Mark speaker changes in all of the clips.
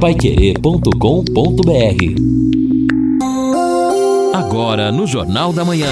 Speaker 1: paiquerê.com.br Agora no Jornal da Manhã.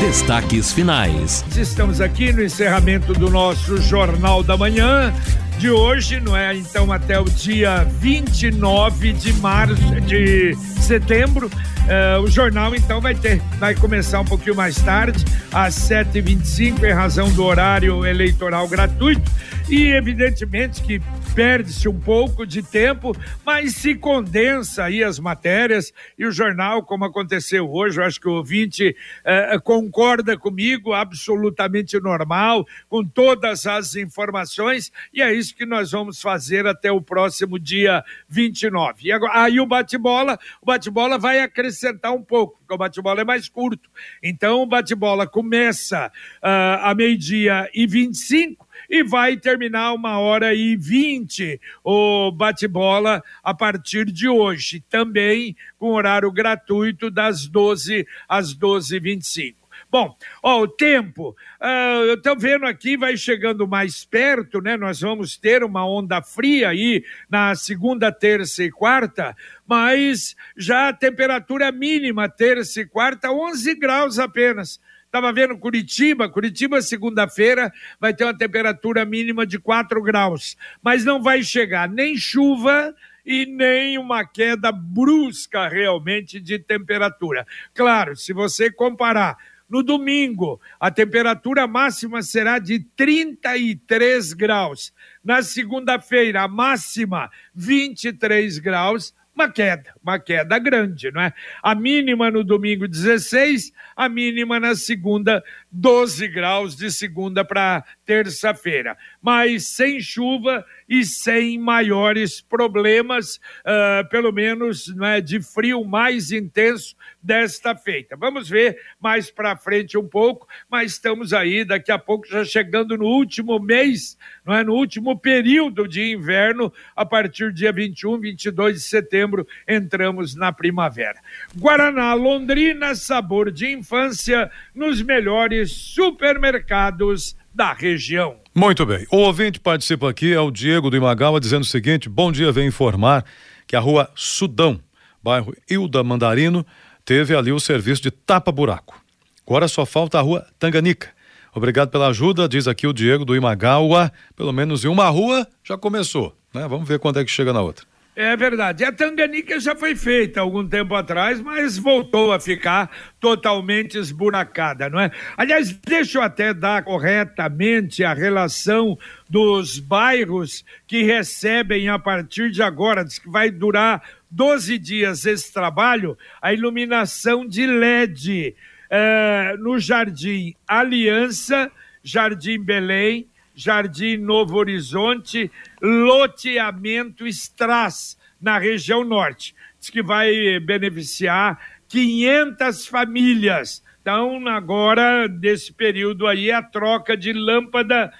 Speaker 1: Destaques finais.
Speaker 2: Estamos aqui no encerramento do nosso Jornal da Manhã de hoje, não é? Então até o dia 29 de março de setembro. Uh, o jornal então vai ter, vai começar um pouquinho mais tarde, às 7h25, em razão do horário eleitoral gratuito. E evidentemente que perde-se um pouco de tempo, mas se condensa aí as matérias e o jornal, como aconteceu hoje, eu acho que o ouvinte eh, concorda comigo, absolutamente normal, com todas as informações, e é isso que nós vamos fazer até o próximo dia 29. E agora, aí o bate-bola, o bate-bola vai acrescentar um pouco, porque o bate-bola é mais curto. Então o bate-bola começa uh, a meio-dia e 25 e vai terminar uma hora e vinte o bate-bola a partir de hoje, também com horário gratuito das 12 às 12h25. Bom, ó, o tempo, uh, eu estou vendo aqui, vai chegando mais perto, né? Nós vamos ter uma onda fria aí na segunda, terça e quarta, mas já a temperatura mínima terça e quarta, 11 graus apenas. Estava vendo Curitiba, Curitiba segunda-feira vai ter uma temperatura mínima de 4 graus, mas não vai chegar nem chuva e nem uma queda brusca realmente de temperatura. Claro, se você comparar no domingo, a temperatura máxima será de 33 graus. Na segunda-feira, a máxima 23 graus uma queda, uma queda grande, não é? A mínima no domingo 16, a mínima na segunda 12 graus de segunda para terça-feira, mas sem chuva e sem maiores problemas, uh, pelo menos é, de frio mais intenso desta feita. Vamos ver mais para frente um pouco, mas estamos aí daqui a pouco já chegando no último mês, não é? No último período de inverno, a partir do dia 21, 22 de setembro, entramos na primavera. Guaraná Londrina, sabor de infância nos melhores supermercados da região.
Speaker 3: Muito bem. O ouvinte participa aqui, é o Diego do Imagawa, dizendo o seguinte: bom dia, vem informar que a rua Sudão, bairro Hilda Mandarino, teve ali o serviço de tapa-buraco. Agora só falta a rua Tanganica. Obrigado pela ajuda, diz aqui o Diego do Imagawa. Pelo menos em uma rua já começou, né? Vamos ver quando é que chega na outra.
Speaker 2: É verdade. A Tanganica já foi feita algum tempo atrás, mas voltou a ficar totalmente esburacada, não é? Aliás, deixa eu até dar corretamente a relação dos bairros que recebem a partir de agora, diz que vai durar 12 dias esse trabalho, a iluminação de LED é, no Jardim Aliança, Jardim Belém, Jardim Novo Horizonte, loteamento Stras, na região norte. Diz que vai beneficiar 500 famílias. Então, agora, desse período aí, a troca de lâmpada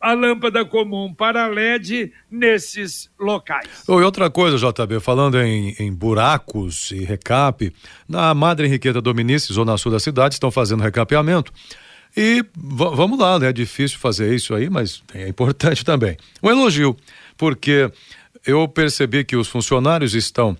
Speaker 2: a lâmpada comum para LED nesses locais.
Speaker 3: Oh, e outra coisa, JB, falando em, em buracos e recap, na Madre Henriqueta Dominici, zona sul da cidade, estão fazendo recapeamento. E vamos lá, né? É difícil fazer isso aí, mas é importante também. Um elogio, porque eu percebi que os funcionários estão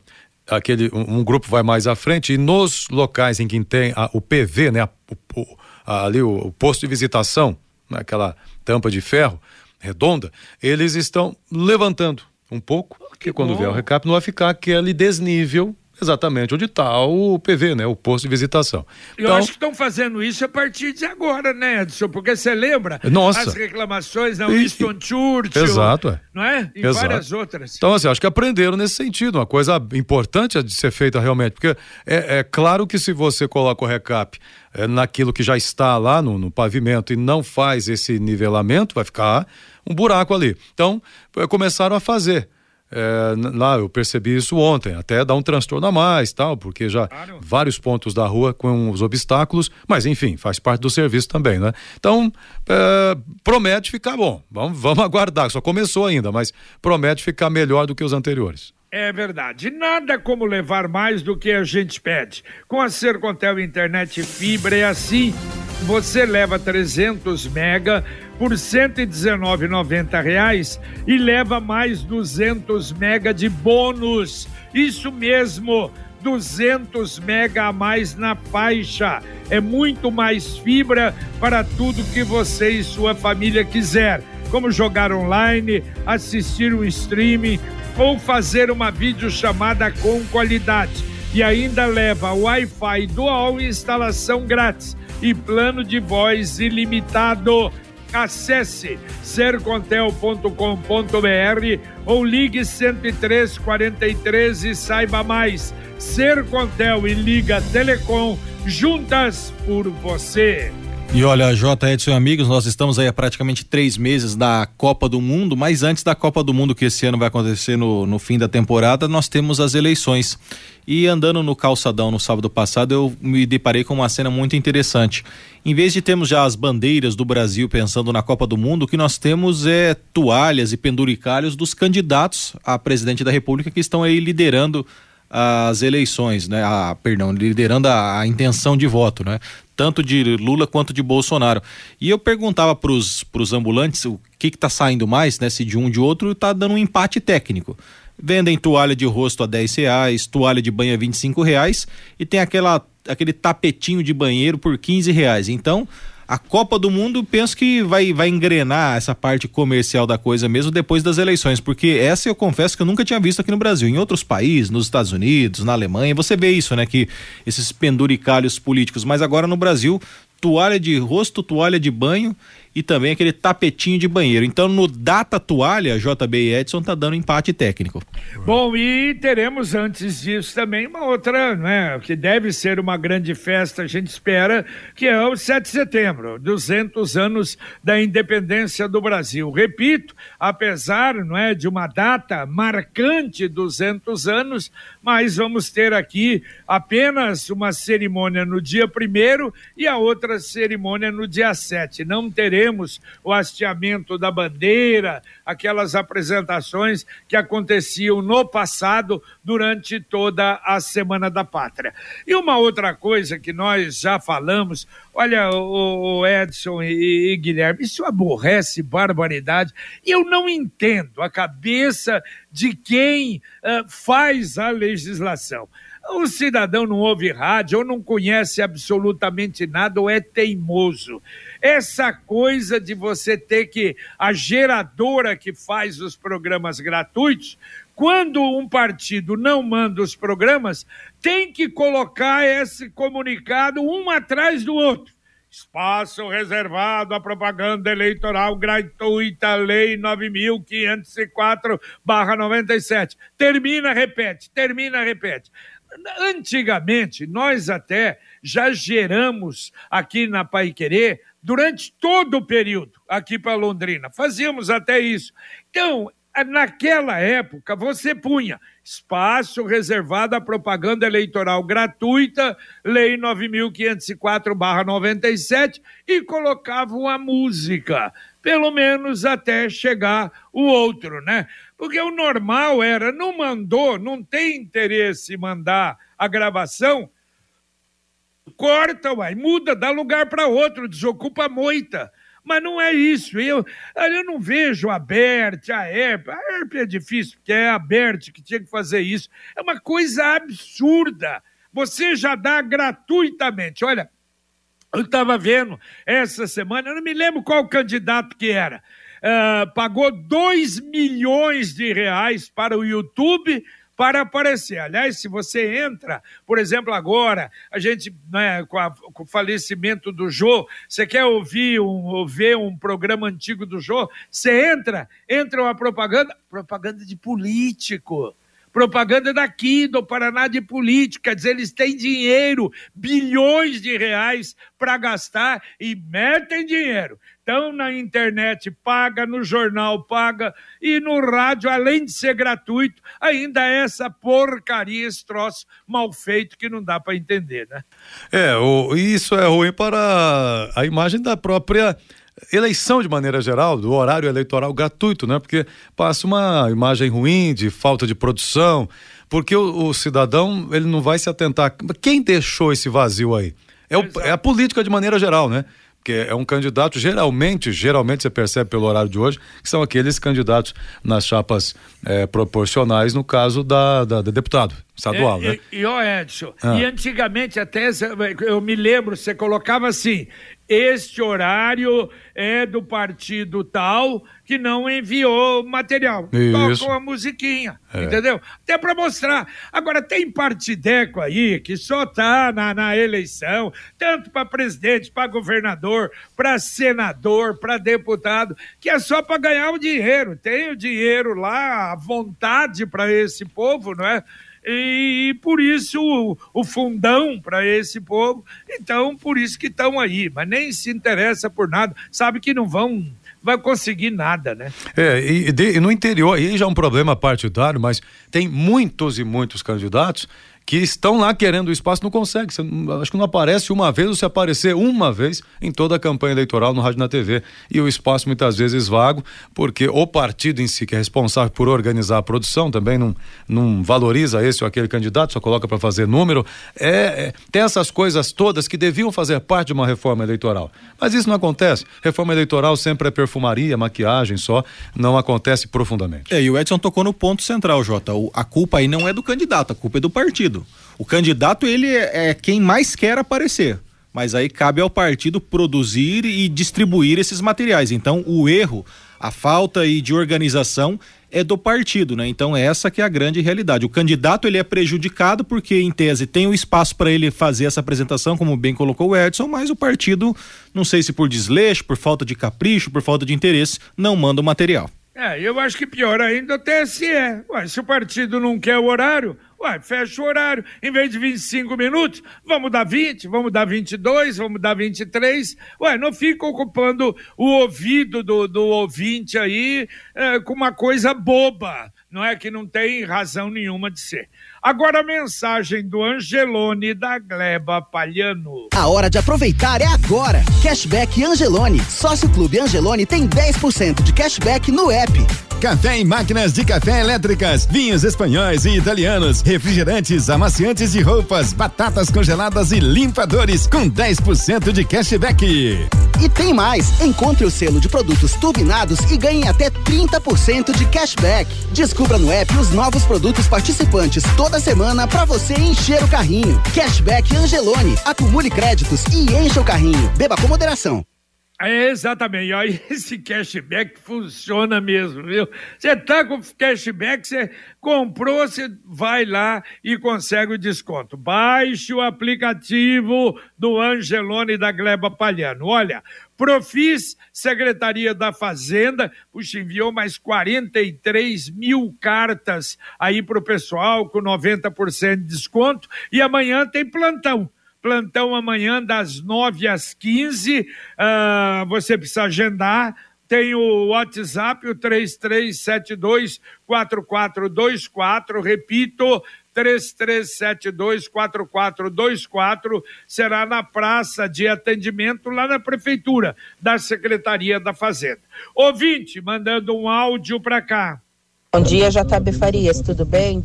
Speaker 3: aquele um, um, grupo vai mais à frente e nos locais em que tem a, o PV, né, a, o, a, ali o, o, posto de visitação, aquela tampa de ferro redonda, eles estão levantando um pouco, porque quando vier o recap não vai ficar aquele desnível exatamente onde está o PV, né? O posto de visitação.
Speaker 2: Eu então, acho que estão fazendo isso a partir de agora, né, Edson? Porque você lembra
Speaker 3: Nossa.
Speaker 2: as reclamações na Winston Churchill.
Speaker 3: Exato, é.
Speaker 2: Não é? E Exato. várias outras.
Speaker 3: Então, assim, acho que aprenderam nesse sentido. Uma coisa importante de ser feita realmente. Porque é, é claro que se você coloca o recap é, naquilo que já está lá no, no pavimento e não faz esse nivelamento, vai ficar um buraco ali. Então, começaram a fazer. É, lá eu percebi isso ontem, até dá um transtorno a mais, tal, porque já claro. vários pontos da rua com os obstáculos, mas enfim, faz parte do serviço também, né? Então, é, promete ficar bom. Vamos, vamos aguardar, só começou ainda, mas promete ficar melhor do que os anteriores.
Speaker 2: É verdade. Nada como levar mais do que a gente pede. Com a Sercontel Internet Fibra é assim. Você leva 300 mega por 119,90 reais e leva mais 200 mega de bônus. Isso mesmo, 200 mega a mais na faixa. É muito mais fibra para tudo que você e sua família quiser, como jogar online, assistir um streaming ou fazer uma videochamada com qualidade. E ainda leva Wi-Fi dual e instalação grátis e plano de voz ilimitado. Acesse sercontel.com.br ou ligue 10343 e saiba mais. Sercontel e Liga Telecom juntas por você.
Speaker 4: E olha, J. Edson amigos, nós estamos aí há praticamente três meses da Copa do Mundo, mas antes da Copa do Mundo, que esse ano vai acontecer no, no fim da temporada, nós temos as eleições. E andando no calçadão no sábado passado, eu me deparei com uma cena muito interessante. Em vez de termos já as bandeiras do Brasil pensando na Copa do Mundo, o que nós temos é toalhas e penduricalhos dos candidatos a presidente da República que estão aí liderando as eleições, né? A, perdão, liderando a, a, intenção de voto, né? Tanto de Lula quanto de Bolsonaro. E eu perguntava para os ambulantes o que está saindo mais, né? Se de um de outro, está dando um empate técnico. Vendem toalha de rosto a 10 reais, toalha de banho a 25 reais e tem aquela, aquele tapetinho de banheiro por 15 reais. Então, a Copa do Mundo, penso que vai, vai engrenar essa parte comercial da coisa mesmo depois das eleições, porque essa eu confesso que eu nunca tinha visto aqui no Brasil. Em outros países, nos Estados Unidos, na Alemanha, você vê isso, né? Que esses penduricalhos políticos, mas agora no Brasil, toalha de rosto, toalha de banho e também aquele tapetinho de banheiro. Então, no Data Toalha, JB Edson tá dando empate técnico.
Speaker 2: Bom, e teremos antes disso também uma outra, né, que deve ser uma grande festa, a gente espera, que é o 7 de setembro, 200 anos da independência do Brasil. Repito, apesar, não é, de uma data marcante, 200 anos, mas vamos ter aqui apenas uma cerimônia no dia primeiro e a outra cerimônia no dia 7. Não teremos o hasteamento da bandeira, aquelas apresentações que aconteciam no passado durante toda a Semana da Pátria. E uma outra coisa que nós já falamos, olha, o Edson e, e Guilherme, isso aborrece barbaridade. E eu não entendo a cabeça de quem uh, faz a legislação o cidadão não ouve rádio ou não conhece absolutamente nada ou é teimoso. Essa coisa de você ter que. A geradora que faz os programas gratuitos, quando um partido não manda os programas, tem que colocar esse comunicado um atrás do outro. Espaço reservado à propaganda eleitoral gratuita, Lei 9.504-97. Termina, repete, termina, repete. Antigamente, nós até já geramos aqui na Pai Querer durante todo o período aqui para Londrina. Fazíamos até isso. Então, naquela época, você punha espaço reservado à propaganda eleitoral gratuita, Lei 9.504-97, e colocava uma música, pelo menos até chegar o outro, né? Porque o normal era, não mandou, não tem interesse mandar a gravação, corta, uai, muda, dá lugar para outro, desocupa a moita. Mas não é isso. Eu, eu não vejo a Bert, a ERP. A ERP é difícil, porque é a Bert que tinha que fazer isso. É uma coisa absurda. Você já dá gratuitamente. Olha, eu estava vendo essa semana, eu não me lembro qual candidato que era. Uh, pagou 2 milhões de reais para o YouTube para aparecer. Aliás, se você entra, por exemplo, agora, a gente, né, com, a, com, o falecimento do Jô, você quer ouvir um, ouvir um programa antigo do Jô, você entra, entra uma propaganda, propaganda de político propaganda daqui do Paraná de política, dizer, eles têm dinheiro, bilhões de reais para gastar e metem dinheiro. Então, na internet paga, no jornal paga e no rádio, além de ser gratuito, ainda é essa porcaria, esse troço mal feito que não dá para entender, né?
Speaker 3: É, o, isso é ruim para a imagem da própria eleição de maneira geral, do horário eleitoral gratuito, né? Porque passa uma imagem ruim de falta de produção, porque o, o cidadão ele não vai se atentar. Quem deixou esse vazio aí? É, o, é a política de maneira geral, né? Porque é um candidato, geralmente, geralmente você percebe pelo horário de hoje, que são aqueles candidatos nas chapas é, proporcionais, no caso da, da, da deputado estadual,
Speaker 2: é,
Speaker 3: né?
Speaker 2: E, e ó, Edson, ah. e antigamente até, eu me lembro, você colocava assim, este horário é do partido tal que não enviou material.
Speaker 3: Isso.
Speaker 2: Tocou a musiquinha, é. entendeu? Até para mostrar. Agora, tem partideco aí que só tá na, na eleição, tanto para presidente, para governador, para senador, para deputado, que é só para ganhar o dinheiro. Tem o dinheiro lá, a vontade para esse povo, não é? E, por isso o, o fundão para esse povo. Então, por isso que estão aí, mas nem se interessa por nada, sabe que não vão vai conseguir nada, né?
Speaker 3: É, e, de, e no interior, aí já é um problema partidário, mas tem muitos e muitos candidatos que estão lá querendo o espaço, não consegue. Você, acho que não aparece uma vez, ou se aparecer uma vez em toda a campanha eleitoral no rádio e na TV. E o espaço muitas vezes vago, porque o partido em si, que é responsável por organizar a produção, também não, não valoriza esse ou aquele candidato, só coloca para fazer número. É, é, tem essas coisas todas que deviam fazer parte de uma reforma eleitoral. Mas isso não acontece. Reforma eleitoral sempre é perfumaria, maquiagem só, não acontece profundamente.
Speaker 4: É, e o Edson tocou no ponto central, Jota. O, a culpa aí não é do candidato, a culpa é do partido partido. O candidato, ele é, é quem mais quer aparecer. Mas aí cabe ao partido produzir e distribuir esses materiais. Então, o erro, a falta de organização é do partido, né? Então essa que é a grande realidade. O candidato ele é prejudicado porque em tese tem o espaço para ele fazer essa apresentação, como bem colocou o Edson, mas o partido, não sei se por desleixo, por falta de capricho, por falta de interesse, não manda o material.
Speaker 2: É, eu acho que pior ainda o TSE. Ué, se o partido não quer o horário, ué, fecha o horário. Em vez de 25 minutos, vamos dar 20, vamos dar 22, vamos dar 23. Ué, não fica ocupando o ouvido do, do ouvinte aí é, com uma coisa boba. Não é que não tem razão nenhuma de ser. Agora a mensagem do Angelone da Gleba Palhano.
Speaker 5: A hora de aproveitar é agora. Cashback Angelone. Sócio Clube Angelone tem 10% de cashback no app.
Speaker 6: Café e máquinas de café elétricas, vinhos espanhóis e italianos, refrigerantes, amaciantes de roupas, batatas congeladas e limpadores com 10% de cashback.
Speaker 5: E tem mais! Encontre o selo de produtos turbinados e ganhe até 30% de cashback. Descubra no app os novos produtos participantes toda semana para você encher o carrinho. Cashback Angelone. Acumule créditos e encha o carrinho. Beba com moderação.
Speaker 2: É, exatamente. Aí esse cashback funciona mesmo, viu? Você tá com cashback, você comprou, você vai lá e consegue o desconto. Baixe o aplicativo do Angelone da Gleba Palhano. Olha, Profis, Secretaria da Fazenda, puxa, enviou mais 43 mil cartas aí pro pessoal com 90% de desconto e amanhã tem plantão plantão amanhã das 9 às 15. Uh, ah, você precisa agendar. Tem o WhatsApp, o 3372-4424. Repito, 3372-4424. Será na praça de atendimento lá na Prefeitura, da Secretaria da Fazenda. Ouvinte, mandando um áudio para cá.
Speaker 7: Bom dia, JB Farias, tudo bem?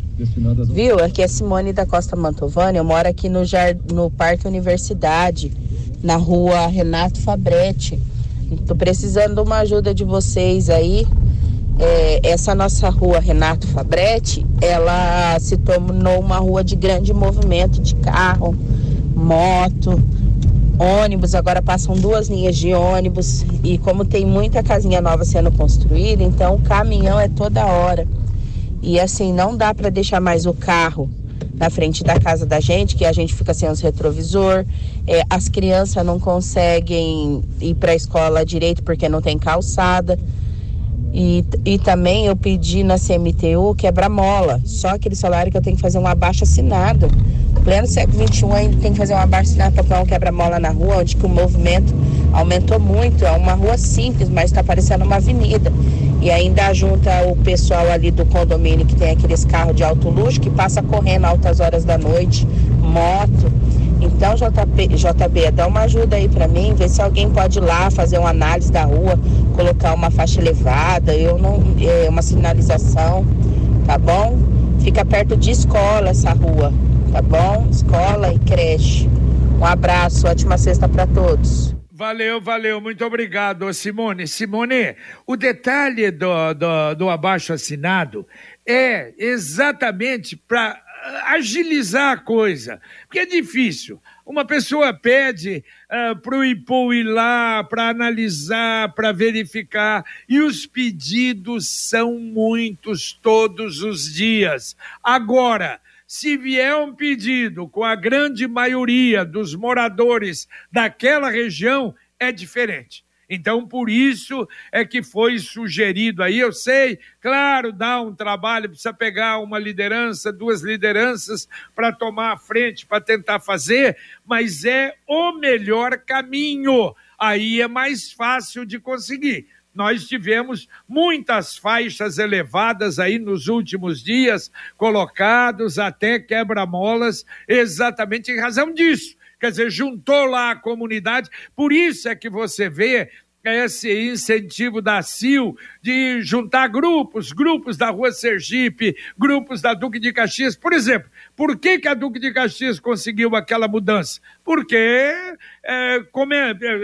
Speaker 7: Viu? Aqui é Simone da Costa Mantovani, eu moro aqui no, Jar... no Parque Universidade, na rua Renato Fabretti. Tô precisando de uma ajuda de vocês aí. É, essa nossa rua Renato Fabretti, ela se tornou uma rua de grande movimento de carro, moto, ônibus, agora passam duas linhas de ônibus e como tem muita casinha nova sendo construída, então o caminhão é toda hora. E assim, não dá para deixar mais o carro na frente da casa da gente, que a gente fica sem os retrovisor. É, as crianças não conseguem ir para a escola direito porque não tem calçada. E, e também eu pedi na CMTU quebra-mola. Só aquele salário que eu tenho que fazer um abaixo assinado pleno século XXI ainda tem que fazer uma barcinha para um quebra-mola na rua, onde que o movimento aumentou muito. É uma rua simples, mas está parecendo uma avenida. E ainda junta o pessoal ali do condomínio que tem aqueles carros de alto luxo que passa correndo altas horas da noite, moto. Então, JP, JB, dá uma ajuda aí para mim, ver se alguém pode ir lá fazer uma análise da rua, colocar uma faixa elevada, eu não, é, uma sinalização, tá bom? Fica perto de escola essa rua tá bom? Escola e creche. Um abraço, ótima sexta para todos.
Speaker 2: Valeu, valeu, muito obrigado, Simone. Simone, o detalhe do, do, do abaixo assinado é exatamente para agilizar a coisa, porque é difícil. Uma pessoa pede uh, para o IPO ir lá, para analisar, para verificar, e os pedidos são muitos todos os dias. Agora, se vier um pedido com a grande maioria dos moradores daquela região, é diferente. Então, por isso é que foi sugerido aí. Eu sei, claro, dá um trabalho, precisa pegar uma liderança, duas lideranças para tomar a frente, para tentar fazer, mas é o melhor caminho. Aí é mais fácil de conseguir nós tivemos muitas faixas elevadas aí nos últimos dias, colocados até quebra-molas, exatamente em razão disso. Quer dizer, juntou lá a comunidade, por isso é que você vê esse incentivo da CIL de juntar grupos, grupos da Rua Sergipe, grupos da Duque de Caxias. Por exemplo, por que, que a Duque de Caxias conseguiu aquela mudança? Porque é, é,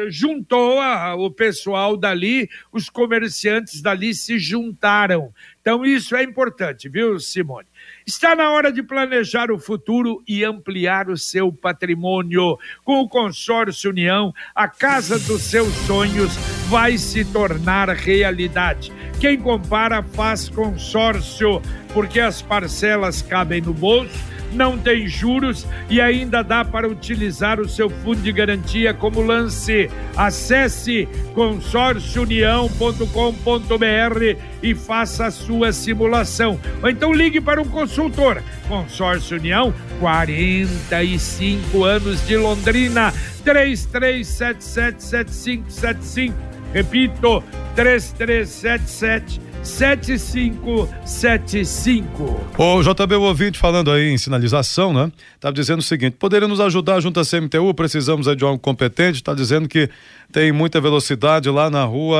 Speaker 2: juntou a, o pessoal dali, os comerciantes dali se juntaram. Então, isso é importante, viu, Simone? Está na hora de planejar o futuro e ampliar o seu patrimônio. Com o Consórcio União, a casa dos seus sonhos vai se tornar realidade. Quem compara faz consórcio, porque as parcelas cabem no bolso não tem juros e ainda dá para utilizar o seu fundo de garantia como lance. Acesse consórciounião.com.br e faça a sua simulação. Ou então ligue para um consultor. Consórcio União, 45 anos de Londrina, 33777575. Repito, 3377 7575.
Speaker 3: O JB o ouvinte falando aí em sinalização, né? Tá dizendo o seguinte: poderia nos ajudar junto à CMTU? Precisamos de algo competente. Tá dizendo que tem muita velocidade lá na rua.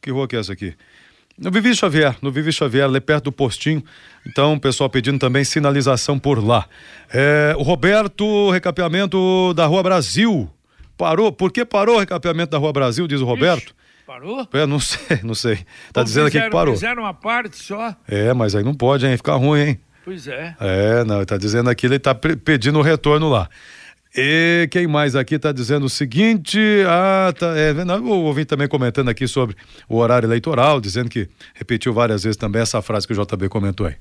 Speaker 3: Que rua que é essa aqui? No Vivi Xavier, no Vivi Xavier, ali perto do postinho. Então, o pessoal pedindo também sinalização por lá. É, o Roberto, recapeamento da Rua Brasil. Parou? Por que parou o recapeamento da Rua Brasil, diz o Roberto? Ixi.
Speaker 2: Parou?
Speaker 3: É, não sei, não sei. Tá dizendo fizeram, aqui que parou.
Speaker 2: Fizeram uma parte só.
Speaker 3: É, mas aí não pode, hein? Ficar ruim, hein?
Speaker 2: Pois é.
Speaker 3: É, não, tá dizendo aqui, ele tá pedindo o retorno lá. E quem mais aqui está dizendo o seguinte? Ah, tá. É, não, eu ouvi também comentando aqui sobre o horário eleitoral, dizendo que repetiu várias vezes também essa frase que o JB comentou aí.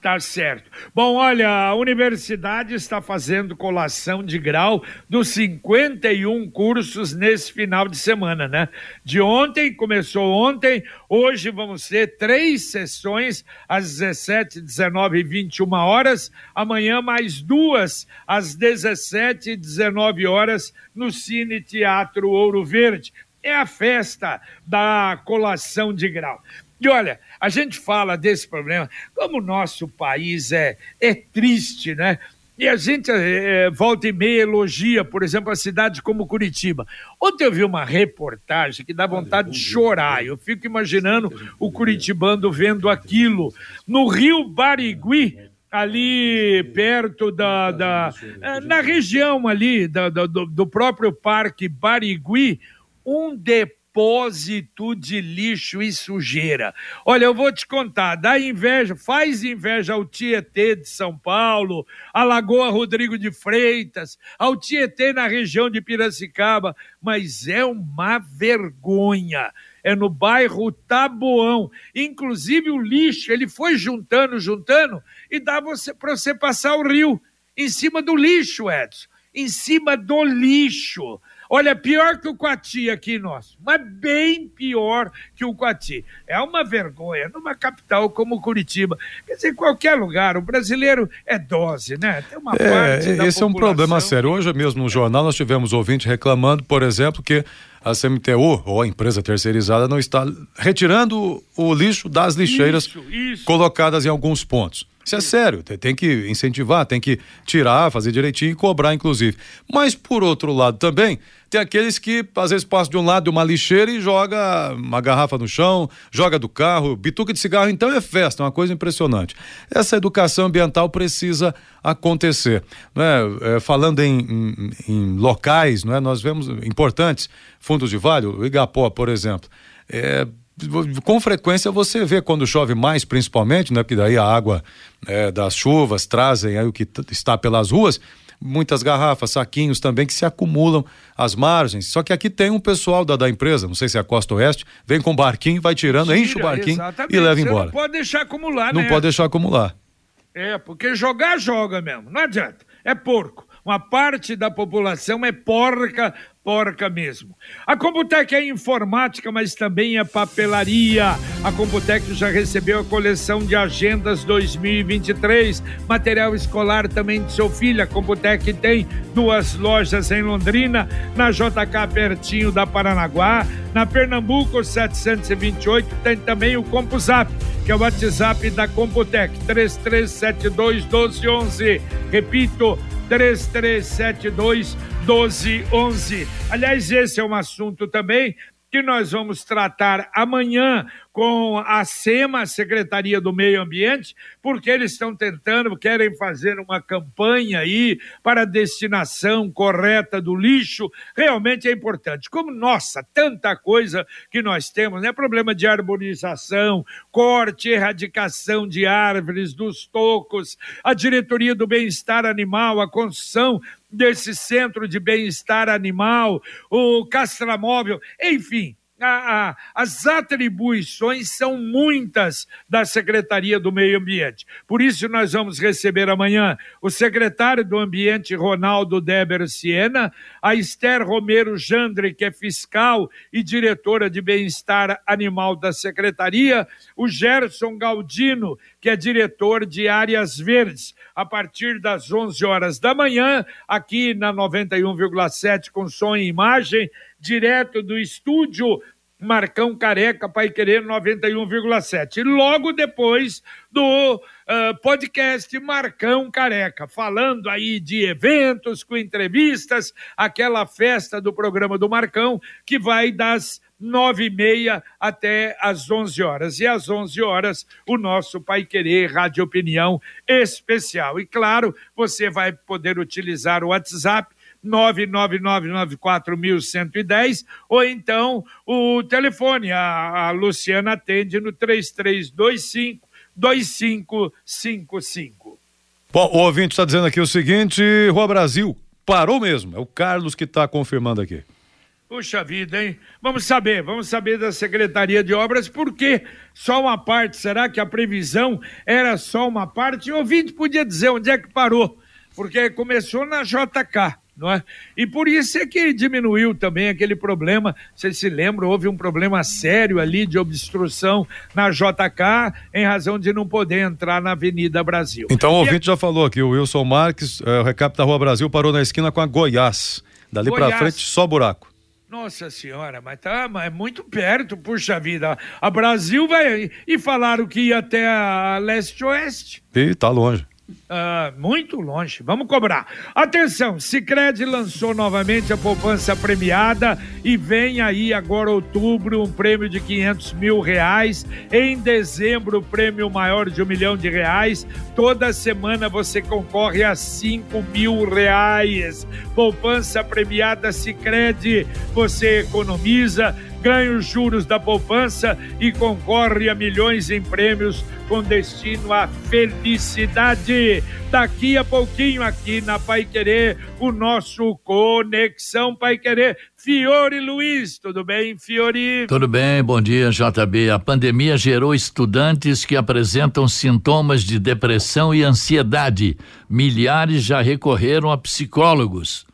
Speaker 2: Tá certo. Bom, olha, a universidade está fazendo colação de grau dos 51 cursos nesse final de semana, né? De ontem, começou ontem, hoje vamos ter três sessões às 17, 19 e 21 horas, amanhã mais duas às 17 e 19 horas no Cine Teatro Ouro Verde. É a festa da colação de grau. E olha, a gente fala desse problema, como o nosso país é, é triste, né? E a gente é, volta e meia elogia, por exemplo, a cidade como Curitiba. Ontem eu vi uma reportagem que dá vontade de chorar. Eu fico imaginando o curitibano vendo aquilo. No Rio Barigui, ali perto da. da na região ali da, da, do, do próprio Parque Barigui, um depósito depósito de lixo e sujeira. Olha, eu vou te contar, dá inveja, faz inveja ao Tietê de São Paulo, à Lagoa Rodrigo de Freitas, ao Tietê na região de Piracicaba, mas é uma vergonha. É no bairro Taboão. Inclusive o lixo, ele foi juntando, juntando, e dá você para você passar o rio em cima do lixo, Edson. Em cima do lixo. Olha, pior que o Coati aqui nosso, mas bem pior que o Coati. É uma vergonha numa capital como Curitiba. Quer dizer, em qualquer lugar, o brasileiro é dose, né? Tem uma
Speaker 3: é,
Speaker 2: parte
Speaker 3: da Esse é um problema sério. Hoje mesmo no jornal nós tivemos ouvinte reclamando, por exemplo, que a CMTU, ou a empresa terceirizada, não está retirando o lixo das lixeiras isso, isso. colocadas em alguns pontos. Isso é sério, tem que incentivar, tem que tirar, fazer direitinho e cobrar, inclusive. Mas, por outro lado, também tem aqueles que às vezes passam de um lado de uma lixeira e joga uma garrafa no chão, joga do carro, bituca de cigarro, então é festa, é uma coisa impressionante. Essa educação ambiental precisa acontecer. Né? É, falando em, em, em, locais, né? nós vemos importantes, fundos de vale, o Igapó, por exemplo. É, com frequência você vê quando chove mais, principalmente, né? Porque daí a água é, das chuvas trazem aí o que está pelas ruas, muitas garrafas, saquinhos também que se acumulam às margens. Só que aqui tem um pessoal da, da empresa, não sei se é a Costa Oeste, vem com barquinho, vai tirando, Tira, enche o barquinho exatamente. e leva embora.
Speaker 2: Você não pode deixar acumular,
Speaker 3: Não
Speaker 2: né?
Speaker 3: pode deixar acumular.
Speaker 2: É, porque jogar, joga mesmo. Não adianta. É porco. Uma parte da população é porca porca mesmo. A Computec é informática, mas também é papelaria. A Computec já recebeu a coleção de agendas 2023, material escolar também de seu filho. A Computec tem duas lojas em Londrina, na JK pertinho da Paranaguá, na Pernambuco 728 tem também o CompuZap, que é o WhatsApp da Computec 3372 1211. Repito, 3372 1211. Aliás, esse é um assunto também que nós vamos tratar amanhã com a SEMA, Secretaria do Meio Ambiente, porque eles estão tentando, querem fazer uma campanha aí para a destinação correta do lixo. Realmente é importante. Como, nossa, tanta coisa que nós temos, né? Problema de arborização, corte, erradicação de árvores, dos tocos, a diretoria do bem-estar animal, a construção desse centro de bem-estar animal, o castramóvel, enfim, a, a, as atribuições são muitas da Secretaria do Meio Ambiente. Por isso, nós vamos receber amanhã o secretário do Ambiente, Ronaldo Deber Siena, a Esther Romero Jandre, que é fiscal e diretora de bem-estar animal da Secretaria, o Gerson Galdino, que é diretor de áreas verdes, a partir das 11 horas da manhã, aqui na 91,7 com som e imagem direto do estúdio Marcão Careca, Pai Querer 91,7. Logo depois do uh, podcast Marcão Careca, falando aí de eventos, com entrevistas, aquela festa do programa do Marcão, que vai das nove e meia até às onze horas. E às onze horas, o nosso Pai Querer Rádio Opinião especial. E claro, você vai poder utilizar o WhatsApp 999941110 ou então o telefone, a, a Luciana atende no 3325 2555.
Speaker 3: Bom, o ouvinte está dizendo aqui o seguinte: Rua Brasil parou mesmo. É o Carlos que está confirmando aqui.
Speaker 2: Puxa vida, hein? Vamos saber, vamos saber da Secretaria de Obras por que só uma parte. Será que a previsão era só uma parte? O ouvinte podia dizer onde é que parou, porque começou na JK não é? E por isso é que diminuiu também aquele problema. Você se lembra, houve um problema sério ali de obstrução na JK em razão de não poder entrar na Avenida Brasil.
Speaker 3: Então o ouvinte já falou aqui, o Wilson Marques, é, o recap da Rua Brasil parou na esquina com a Goiás. Dali para frente só buraco.
Speaker 2: Nossa senhora, mas tá mas é muito perto, puxa vida. A Brasil vai. E falaram que ia até a leste-oeste.
Speaker 3: E tá longe.
Speaker 2: Uh, muito longe. Vamos cobrar. Atenção, Sicredi lançou novamente a poupança premiada e vem aí agora outubro um prêmio de 500 mil reais. Em dezembro, o prêmio maior de um milhão de reais. Toda semana você concorre a 5 mil reais. Poupança premiada Sicredi. Você economiza ganha os juros da poupança e concorre a milhões em prêmios com destino à felicidade. Daqui a pouquinho, aqui na Pai Querer, o nosso Conexão Pai Querer. Fiore Luiz, tudo bem, Fiore?
Speaker 8: Tudo bem, bom dia, JB. A pandemia gerou estudantes que apresentam sintomas de depressão e ansiedade. Milhares já recorreram a psicólogos.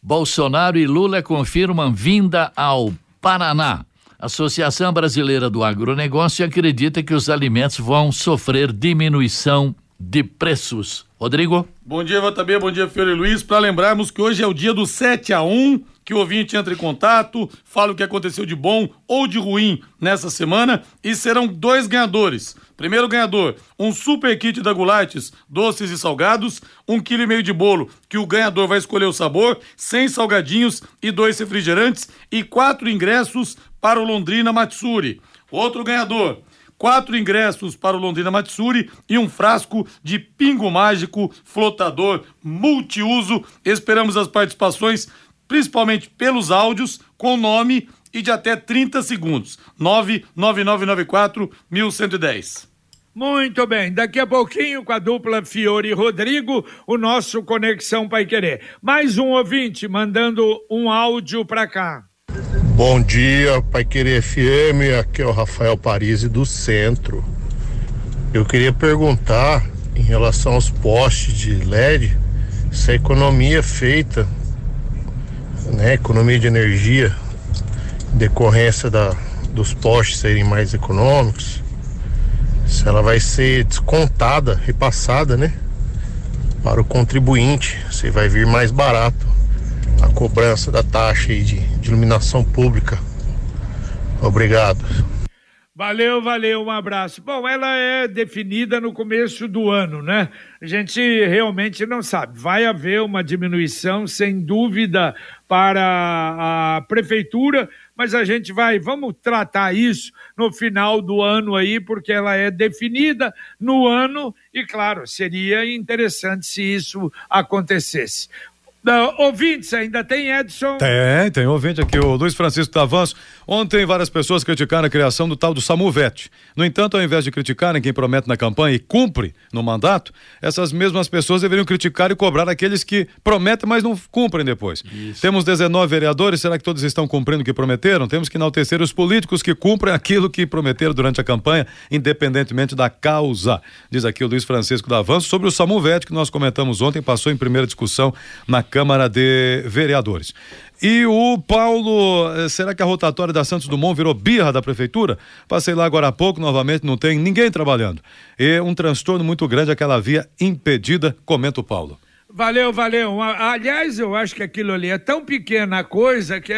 Speaker 8: Bolsonaro e Lula confirmam vinda ao Paraná. A Associação Brasileira do Agronegócio acredita que os alimentos vão sofrer diminuição de preços. Rodrigo?
Speaker 9: Bom dia, JB, bom dia, Fiore Luiz. Para lembrarmos que hoje é o dia do 7 a 1 que o ouvinte entre em contato, fale o que aconteceu de bom ou de ruim nessa semana e serão dois ganhadores. Primeiro ganhador, um super kit da Gulates, doces e salgados, um quilo e meio de bolo, que o ganhador vai escolher o sabor, sem salgadinhos e dois refrigerantes e quatro ingressos para o Londrina Matsuri. Outro ganhador, quatro ingressos para o Londrina Matsuri e um frasco de pingo mágico flotador multiuso. Esperamos as participações, principalmente pelos áudios, com nome e de até 30 segundos. 99994 1110.
Speaker 2: Muito bem, daqui a pouquinho com a dupla Fiore e Rodrigo, o nosso Conexão Pai Querer. Mais um ouvinte mandando um áudio para cá.
Speaker 10: Bom dia, Pai Querer FM, aqui é o Rafael Parisi do Centro. Eu queria perguntar em relação aos postes de LED, se a economia é feita, né, economia de energia, decorrência da, dos postes serem mais econômicos, se ela vai ser descontada, repassada, né, para o contribuinte, se vai vir mais barato a cobrança da taxa de, de iluminação pública. Obrigado.
Speaker 2: Valeu, valeu, um abraço. Bom, ela é definida no começo do ano, né? A gente realmente não sabe. Vai haver uma diminuição, sem dúvida, para a prefeitura, mas a gente vai, vamos tratar isso no final do ano aí, porque ela é definida no ano e, claro, seria interessante se isso acontecesse. Ouvintes, ainda tem Edson?
Speaker 3: Tem, tem ouvinte aqui, o Luiz Francisco Tavanço. Ontem várias pessoas criticaram a criação do tal do Samuvete. No entanto, ao invés de criticarem quem promete na campanha e cumpre no mandato, essas mesmas pessoas deveriam criticar e cobrar aqueles que prometem, mas não cumprem depois. Isso. Temos 19 vereadores, será que todos estão cumprindo o que prometeram? Temos que enaltecer os políticos que cumprem aquilo que prometeram durante a campanha, independentemente da causa. Diz aqui o Luiz Francisco Davanço sobre o Samuvete, que nós comentamos ontem, passou em primeira discussão na Câmara de Vereadores. E o Paulo, eh, será que a rotatória da Santos Dumont virou birra da prefeitura? Passei lá agora há pouco, novamente não tem ninguém trabalhando. E um transtorno muito grande aquela via impedida, comenta o Paulo.
Speaker 2: Valeu, valeu. Aliás, eu acho que aquilo ali é tão pequena coisa que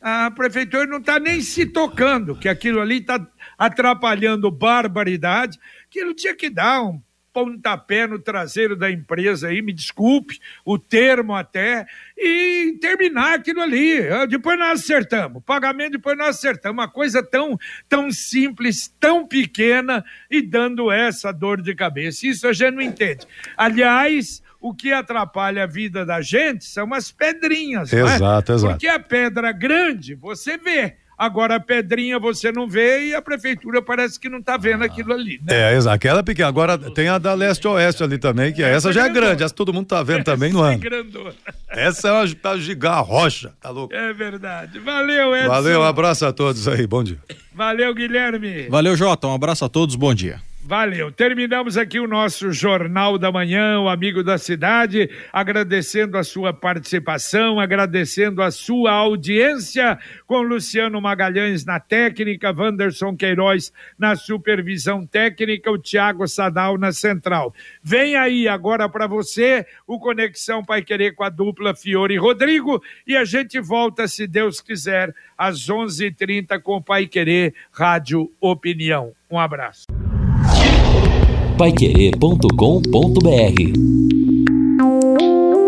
Speaker 2: a prefeitura não está nem se tocando, que aquilo ali está atrapalhando barbaridade. Aquilo tinha que dar um pontapé no traseiro da empresa aí, me desculpe o termo até, e terminar aquilo ali. Depois nós acertamos. pagamento, depois nós acertamos. Uma coisa tão, tão simples, tão pequena e dando essa dor de cabeça. Isso a gente não entende. Aliás, o que atrapalha a vida da gente são as pedrinhas.
Speaker 3: Exato,
Speaker 2: é?
Speaker 3: exato.
Speaker 2: Porque a pedra grande, você vê Agora a pedrinha você não vê e a prefeitura parece que não está vendo aquilo ali, né?
Speaker 3: É, exato. Aquela pequena. Agora tem a da leste-oeste ali também, que essa, essa já é grande. Essa todo mundo está vendo também no ano. É essa é uma giga rocha, tá louco?
Speaker 2: É verdade. Valeu, Edson.
Speaker 3: Valeu, um abraço a todos aí, bom dia.
Speaker 2: Valeu, Guilherme.
Speaker 4: Valeu, Jota, um abraço a todos, bom dia.
Speaker 2: Valeu. Terminamos aqui o nosso Jornal da Manhã, o Amigo da Cidade, agradecendo a sua participação, agradecendo a sua audiência, com Luciano Magalhães na técnica, Wanderson Queiroz na supervisão técnica, o Tiago Sadal na central. Vem aí agora para você o Conexão Pai Querer com a dupla Fiore e Rodrigo e a gente volta, se Deus quiser, às 11:30 com o Pai Querer Rádio Opinião. Um abraço
Speaker 1: paiquerê.com.br